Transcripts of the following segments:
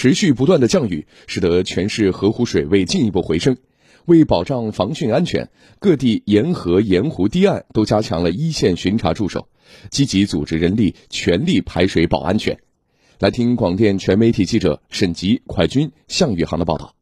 持续不断的降雨，使得全市河湖水位进一步回升。为保障防汛安全，各地沿河沿湖堤岸都加强了一线巡查驻守，积极组织人力，全力排水保安全。来听广电全媒体记者沈吉、快军、向宇航的报道。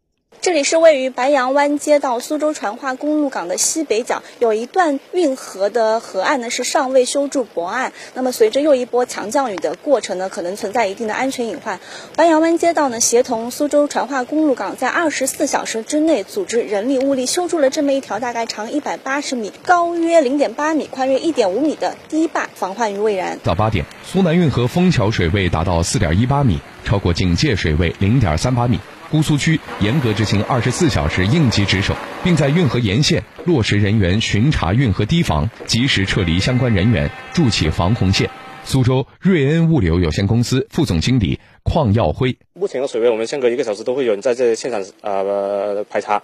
这里是位于白杨湾街道苏州船化公路港的西北角，有一段运河的河岸呢是尚未修筑驳岸。那么随着又一波强降雨的过程呢，可能存在一定的安全隐患。白杨湾街道呢协同苏州船化公路港，在二十四小时之内组织人力物力修筑了这么一条大概长一百八十米、高约零点八米、宽约一点五米的堤坝，防患于未然。早八点，苏南运河枫桥水位达到四点一八米，超过警戒水位零点三八米。姑苏区严格执行二十四小时应急值守，并在运河沿线落实人员巡查运河堤防，及时撤离相关人员，筑起防洪线。苏州瑞恩物流有限公司副总经理邝耀辉：目前的水位，我们相隔一个小时都会有人在这现场呃排查，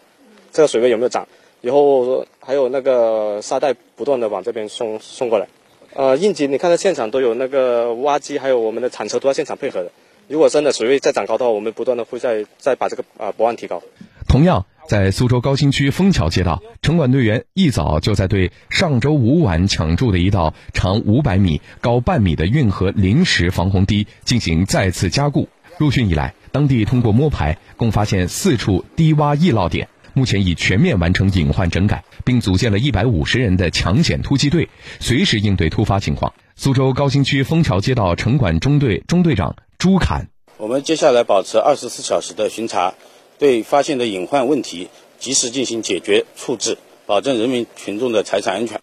这个水位有没有涨？以后还有那个沙袋不断的往这边送送过来。呃，应急，你看到现场都有那个挖机，还有我们的铲车都在现场配合的。如果真的水位再涨高的话，我们不断的会再再把这个啊泊岸提高。同样，在苏州高新区枫桥街道，城管队员一早就在对上周五晚抢筑的一道长五百米、高半米的运河临时防洪堤进行再次加固。入汛以来，当地通过摸排，共发现四处低洼易涝点，目前已全面完成隐患整改，并组建了一百五十人的抢险突击队，随时应对突发情况。苏州高新区枫桥街道城管中队中队长。朱侃，我们接下来保持二十四小时的巡查，对发现的隐患问题及时进行解决处置，保证人民群众的财产安全。